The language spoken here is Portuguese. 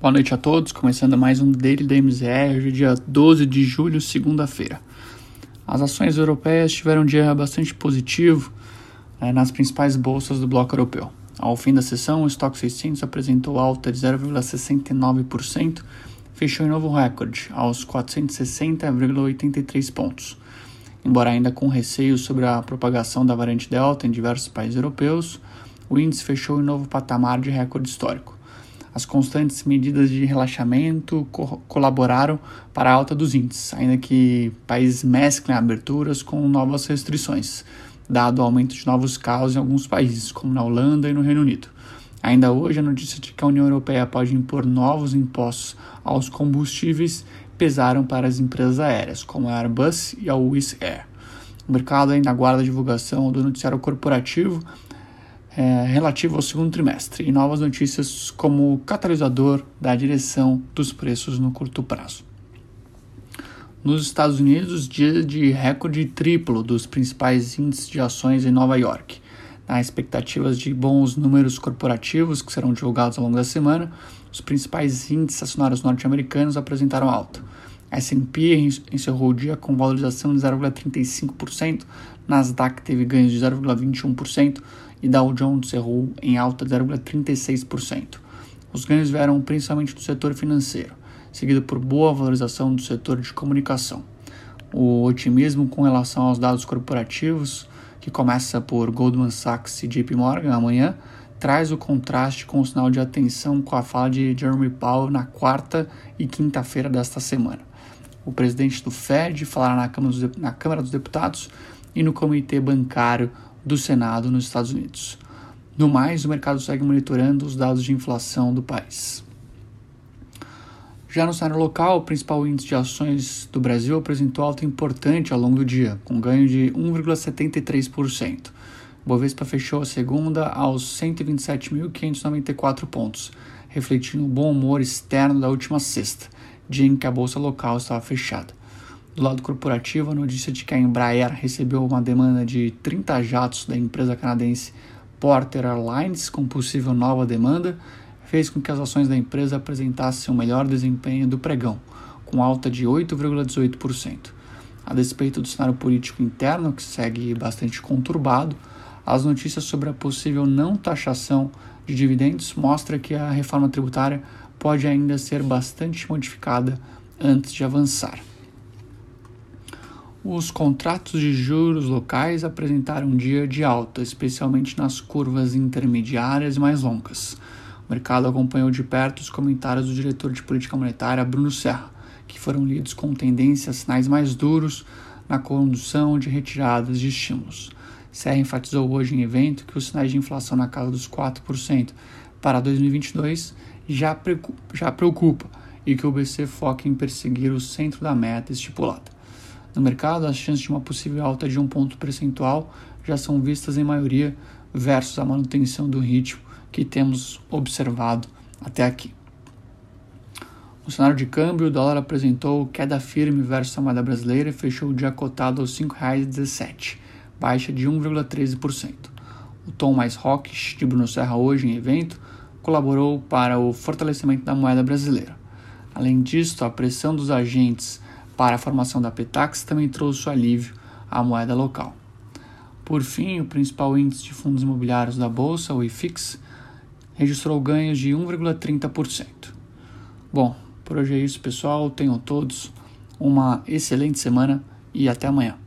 Boa noite a todos, começando mais um Daily da MZR, hoje é dia 12 de julho, segunda-feira. As ações europeias tiveram um dia bastante positivo é, nas principais bolsas do bloco europeu. Ao fim da sessão, o estoque 600 apresentou alta de 0,69%, fechou em novo recorde, aos 460,83 pontos. Embora ainda com receio sobre a propagação da variante Delta em diversos países europeus, o índice fechou em novo patamar de recorde histórico. As constantes medidas de relaxamento co colaboraram para a alta dos índices, ainda que países mesclem aberturas com novas restrições, dado o aumento de novos casos em alguns países, como na Holanda e no Reino Unido. Ainda hoje, a notícia de que a União Europeia pode impor novos impostos aos combustíveis pesaram para as empresas aéreas, como a Airbus e a Wizz Air. O mercado ainda aguarda a divulgação do noticiário corporativo é, relativo ao segundo trimestre e novas notícias como catalisador da direção dos preços no curto prazo. Nos Estados Unidos, dia de recorde triplo dos principais índices de ações em Nova York. Na expectativas de bons números corporativos que serão divulgados ao longo da semana, os principais índices acionários norte-americanos apresentaram alta. S&P encerrou o dia com valorização de 0,35%, Nasdaq teve ganhos de 0,21%, e Dow Jones encerrou em alta de 0,36%. Os ganhos vieram principalmente do setor financeiro, seguido por boa valorização do setor de comunicação. O otimismo com relação aos dados corporativos, que começa por Goldman Sachs e JP Morgan amanhã, traz o contraste com o sinal de atenção com a fala de Jeremy Powell na quarta e quinta-feira desta semana. O presidente do Fed falará na Câmara dos Deputados e no Comitê Bancário do Senado nos Estados Unidos. No mais, o mercado segue monitorando os dados de inflação do país. Já no cenário local, o principal índice de ações do Brasil apresentou alta importante ao longo do dia, com ganho de 1,73%. O Bovespa fechou a segunda aos 127.594 pontos, refletindo o bom humor externo da última sexta, dia em que a bolsa local estava fechada. Do lado corporativo, a notícia de que a Embraer recebeu uma demanda de 30 jatos da empresa canadense Porter Airlines com possível nova demanda fez com que as ações da empresa apresentassem o melhor desempenho do pregão, com alta de 8,18%. A despeito do cenário político interno, que segue bastante conturbado, as notícias sobre a possível não taxação de dividendos mostram que a reforma tributária pode ainda ser bastante modificada antes de avançar. Os contratos de juros locais apresentaram um dia de alta, especialmente nas curvas intermediárias e mais longas. O mercado acompanhou de perto os comentários do diretor de política monetária Bruno Serra, que foram lidos com tendência a sinais mais duros na condução de retiradas de estímulos. Serra enfatizou hoje em evento que os sinais de inflação na casa dos 4% para 2022 já preocupa e que o BC foca em perseguir o centro da meta estipulada. No mercado, as chances de uma possível alta de um ponto percentual já são vistas em maioria versus a manutenção do ritmo que temos observado até aqui. No cenário de câmbio, o dólar apresentou queda firme versus a moeda brasileira e fechou o dia cotado aos R$ 5,17, baixa de 1,13%. O tom mais hawkish de Bruno Serra hoje em evento colaborou para o fortalecimento da moeda brasileira. Além disso, a pressão dos agentes para a formação da Petax também trouxe alívio à moeda local. Por fim, o principal índice de fundos imobiliários da bolsa, o IFIX, registrou ganhos de 1,30%. Bom, por hoje é isso, pessoal. Tenham todos uma excelente semana e até amanhã.